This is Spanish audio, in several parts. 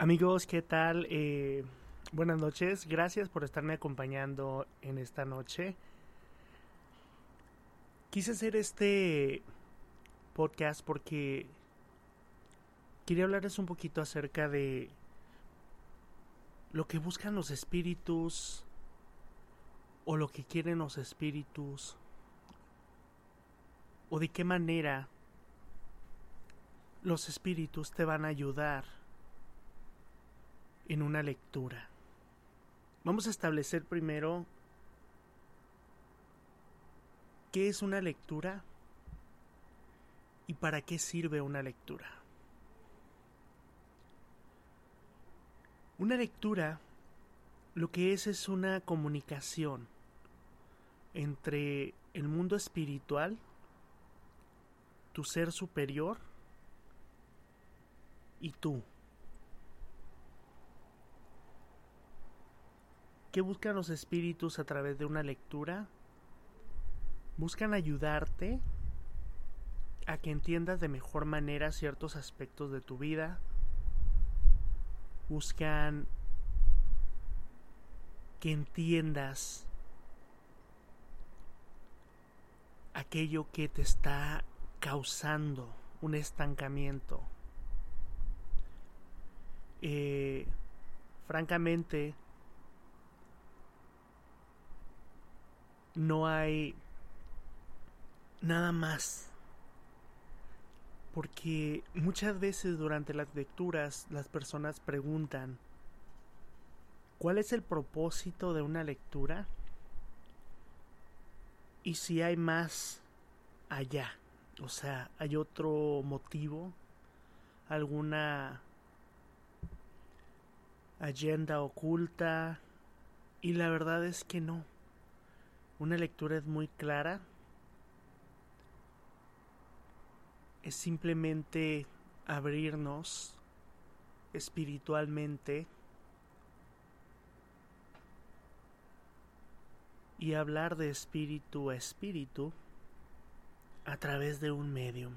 Amigos, ¿qué tal? Eh, buenas noches. Gracias por estarme acompañando en esta noche. Quise hacer este podcast porque quería hablarles un poquito acerca de lo que buscan los espíritus o lo que quieren los espíritus o de qué manera los espíritus te van a ayudar en una lectura. Vamos a establecer primero qué es una lectura y para qué sirve una lectura. Una lectura lo que es es una comunicación entre el mundo espiritual, tu ser superior y tú. ¿Qué buscan los espíritus a través de una lectura? Buscan ayudarte a que entiendas de mejor manera ciertos aspectos de tu vida. Buscan que entiendas aquello que te está causando un estancamiento. Eh, francamente, no hay nada más. Porque muchas veces durante las lecturas las personas preguntan, ¿cuál es el propósito de una lectura? Y si hay más allá, o sea, hay otro motivo, alguna agenda oculta, y la verdad es que no. Una lectura es muy clara. Es simplemente abrirnos espiritualmente y hablar de espíritu a espíritu a través de un medium.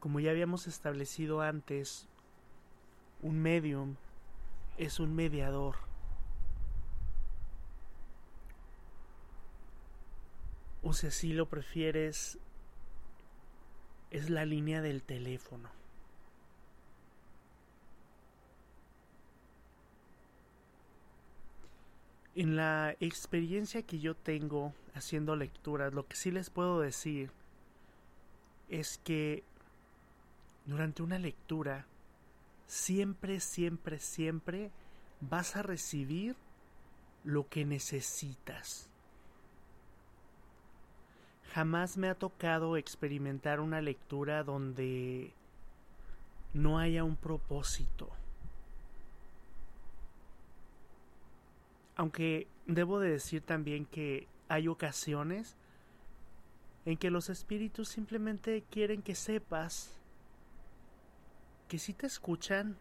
Como ya habíamos establecido antes, un medium es un mediador. Si así lo prefieres, es la línea del teléfono. En la experiencia que yo tengo haciendo lecturas, lo que sí les puedo decir es que durante una lectura siempre, siempre, siempre vas a recibir lo que necesitas. Jamás me ha tocado experimentar una lectura donde no haya un propósito. Aunque debo de decir también que hay ocasiones en que los espíritus simplemente quieren que sepas que si te escuchan,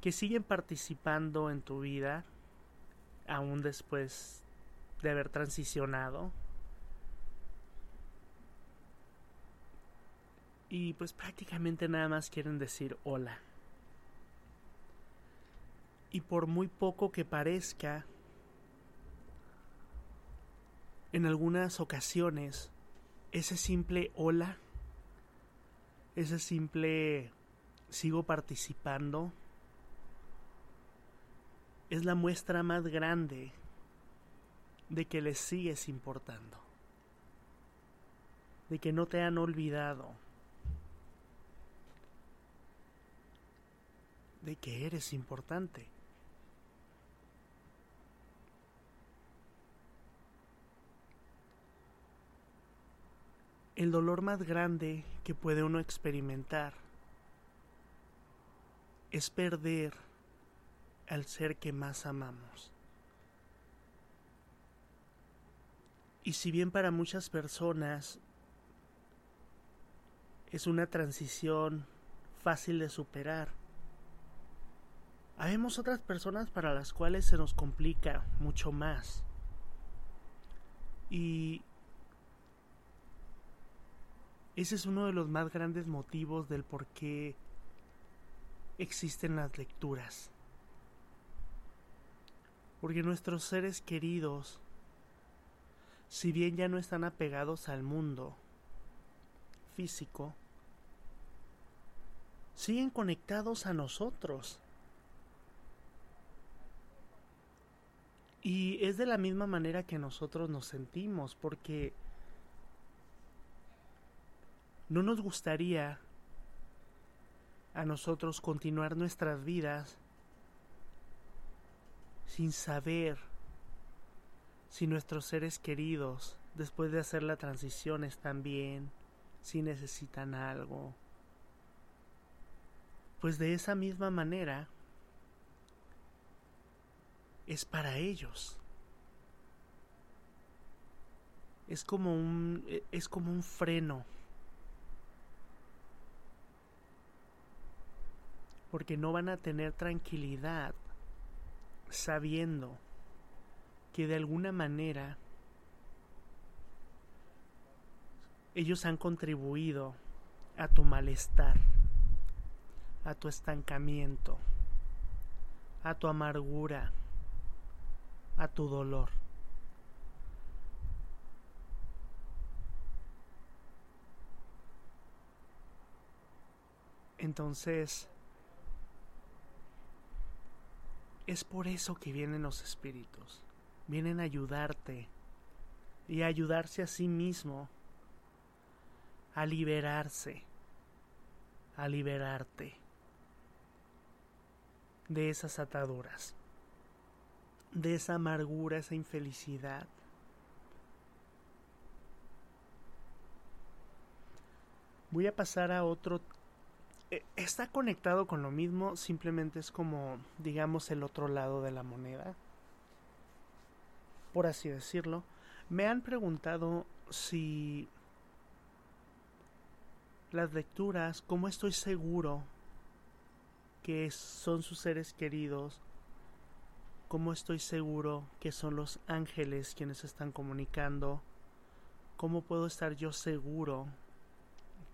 que siguen participando en tu vida, aún después de haber transicionado. Y pues prácticamente nada más quieren decir hola. Y por muy poco que parezca, en algunas ocasiones, ese simple hola, ese simple sigo participando, es la muestra más grande de que les sigues importando, de que no te han olvidado, de que eres importante. El dolor más grande que puede uno experimentar es perder al ser que más amamos. Y si bien para muchas personas es una transición fácil de superar, habemos otras personas para las cuales se nos complica mucho más. Y ese es uno de los más grandes motivos del por qué existen las lecturas. Porque nuestros seres queridos, si bien ya no están apegados al mundo físico, siguen conectados a nosotros. Y es de la misma manera que nosotros nos sentimos, porque no nos gustaría a nosotros continuar nuestras vidas sin saber si nuestros seres queridos, después de hacer la transición, están bien, si necesitan algo. Pues de esa misma manera, es para ellos. Es como un e, es como un freno. Porque no van a tener tranquilidad sabiendo que de alguna manera ellos han contribuido a tu malestar, a tu estancamiento, a tu amargura, a tu dolor. Entonces, es por eso que vienen los espíritus. Vienen a ayudarte y a ayudarse a sí mismo, a liberarse, a liberarte de esas ataduras de esa amargura, esa infelicidad. Voy a pasar a otro... E, está conectado con lo mismo, simplemente es como, digamos, el otro lado de la moneda. Por así decirlo. Me han preguntado si las lecturas, cómo estoy seguro que son sus seres queridos ¿Cómo estoy seguro que son los ángeles quienes están comunicando? ¿Cómo puedo estar yo seguro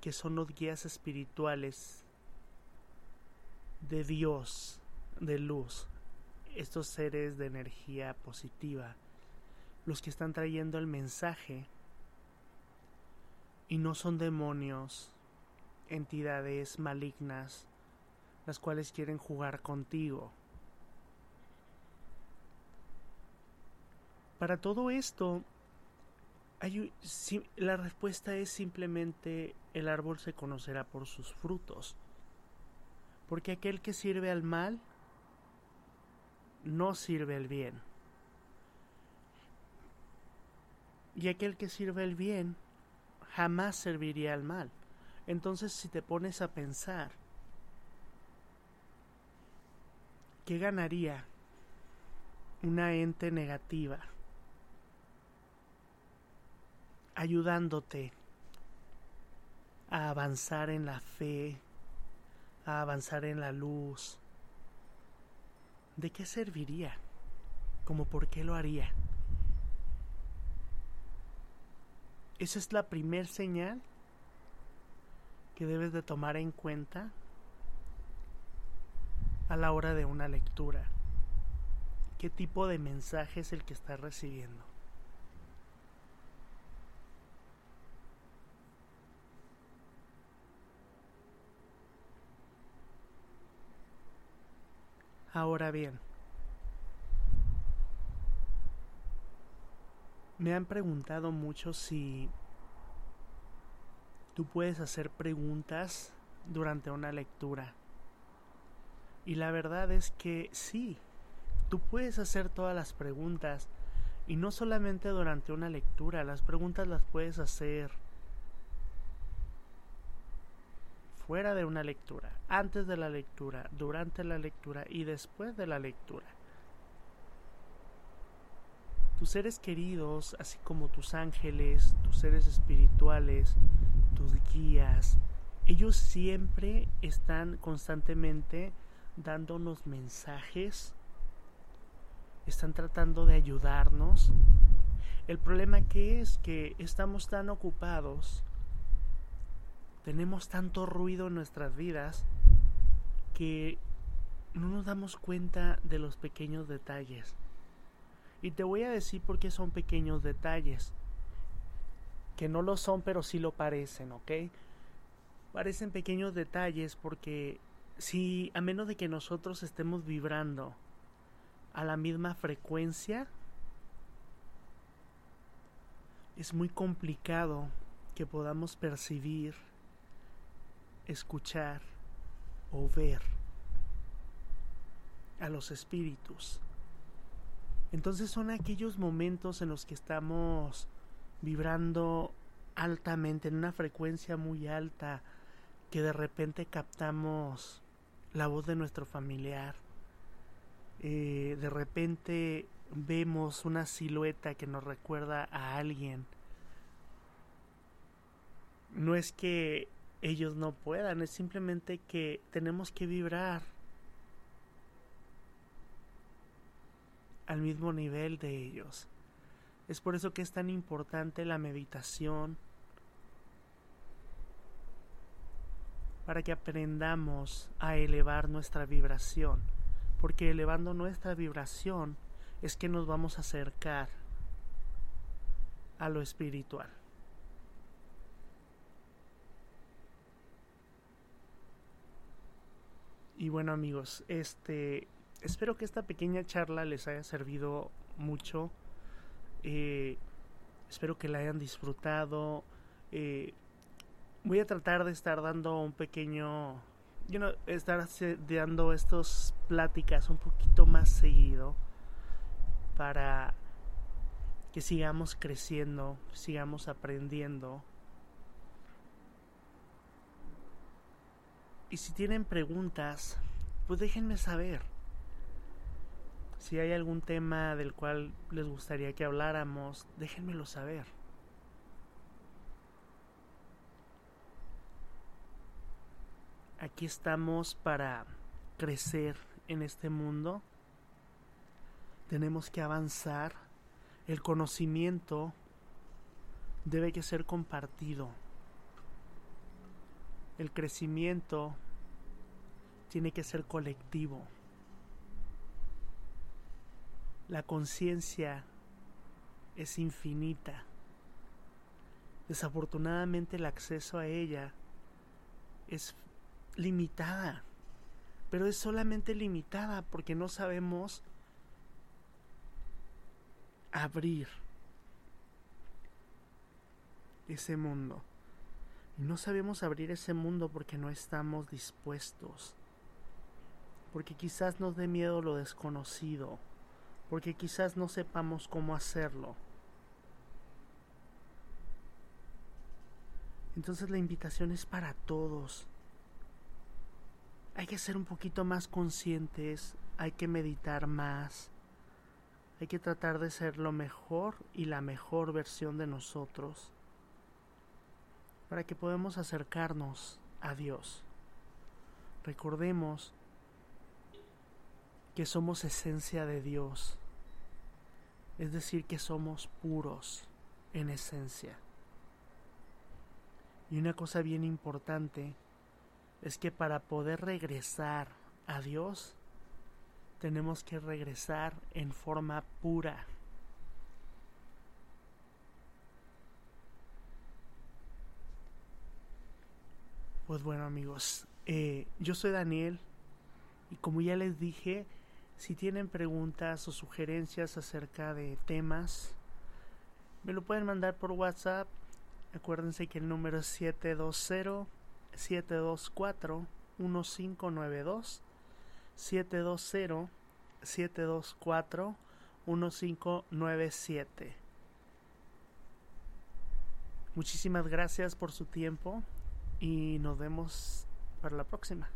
que son los guías espirituales de Dios, de luz, estos seres de energía positiva, los que están trayendo el mensaje y no son demonios, entidades malignas, las cuales quieren jugar contigo? Para todo esto, hay, la respuesta es simplemente el árbol se conocerá por sus frutos. Porque aquel que sirve al mal no sirve al bien. Y aquel que sirve al bien jamás serviría al mal. Entonces si te pones a pensar, ¿qué ganaría una ente negativa? ayudándote a avanzar en la fe, a avanzar en la luz. ¿De qué serviría? ¿Como por qué lo haría? Esa es la primer señal que debes de tomar en cuenta a la hora de una lectura. ¿Qué tipo de mensaje es el que estás recibiendo? Ahora bien, me han preguntado mucho si tú puedes hacer preguntas durante una lectura. Y la verdad es que sí, tú puedes hacer todas las preguntas. Y no solamente durante una lectura, las preguntas las puedes hacer fuera de una lectura, antes de la lectura, durante la lectura y después de la lectura. Tus seres queridos, así como tus ángeles, tus seres espirituales, tus guías, ellos siempre están constantemente dándonos mensajes, están tratando de ayudarnos. El problema que es que estamos tan ocupados tenemos tanto ruido en nuestras vidas que no nos damos cuenta de los pequeños detalles. Y te voy a decir por qué son pequeños detalles. Que no lo son, pero sí lo parecen, ¿ok? Parecen pequeños detalles porque si a menos de que nosotros estemos vibrando a la misma frecuencia, es muy complicado que podamos percibir, escuchar o ver a los espíritus. Entonces son aquellos momentos en los que estamos vibrando altamente, en una frecuencia muy alta, que de repente captamos la voz de nuestro familiar. Eh, de repente vemos una silueta que nos recuerda a alguien. No es que ellos no puedan, es simplemente que tenemos que vibrar al mismo nivel de ellos. Es por eso que es tan importante la meditación, para que aprendamos a elevar nuestra vibración, porque elevando nuestra vibración es que nos vamos a acercar a lo espiritual. Y bueno amigos, este espero que esta pequeña charla les haya servido mucho. Eh, espero que la hayan disfrutado. Eh, voy a tratar de estar dando un pequeño, estar dando estas pláticas un poquito más seguido para que sigamos creciendo, sigamos aprendiendo. Y si tienen preguntas, pues déjenme saber. Si hay algún tema del cual les gustaría que habláramos, déjenmelo saber. aquí estamos para crecer en este mundo. Tenemos que avanzar. El conocimiento debe que ser compartido. El crecimiento tiene que ser colectivo. La conciencia es infinita. Desafortunadamente el acceso a ella es limitada, pero es solamente limitada porque no sabemos abrir ese mundo. Y no sabemos abrir ese mundo porque no estamos dispuestos. Porque quizás nos dé miedo lo desconocido. Porque quizás no sepamos cómo hacerlo. Entonces la invitación es para todos hay que ser un poquito más conscientes, hay que meditar más, hay que tratar de ser lo mejor y la mejor versión de nosotros para que podamos acercarnos a Dios. Recordemos que somos esencia de Dios, es decir, que somos puros en esencia. Y una cosa bien importante es que para poder regresar a Dios, tenemos que regresar en forma pura. Pues bueno amigos, eh, yo soy Daniel y como ya les dije, si tienen preguntas o sugerencias acerca de temas, me lo pueden mandar por WhatsApp. Acuérdense que el número es 720 724 1592 720 724 1597 Muchísimas gracias por su tiempo y nos vemos para la próxima.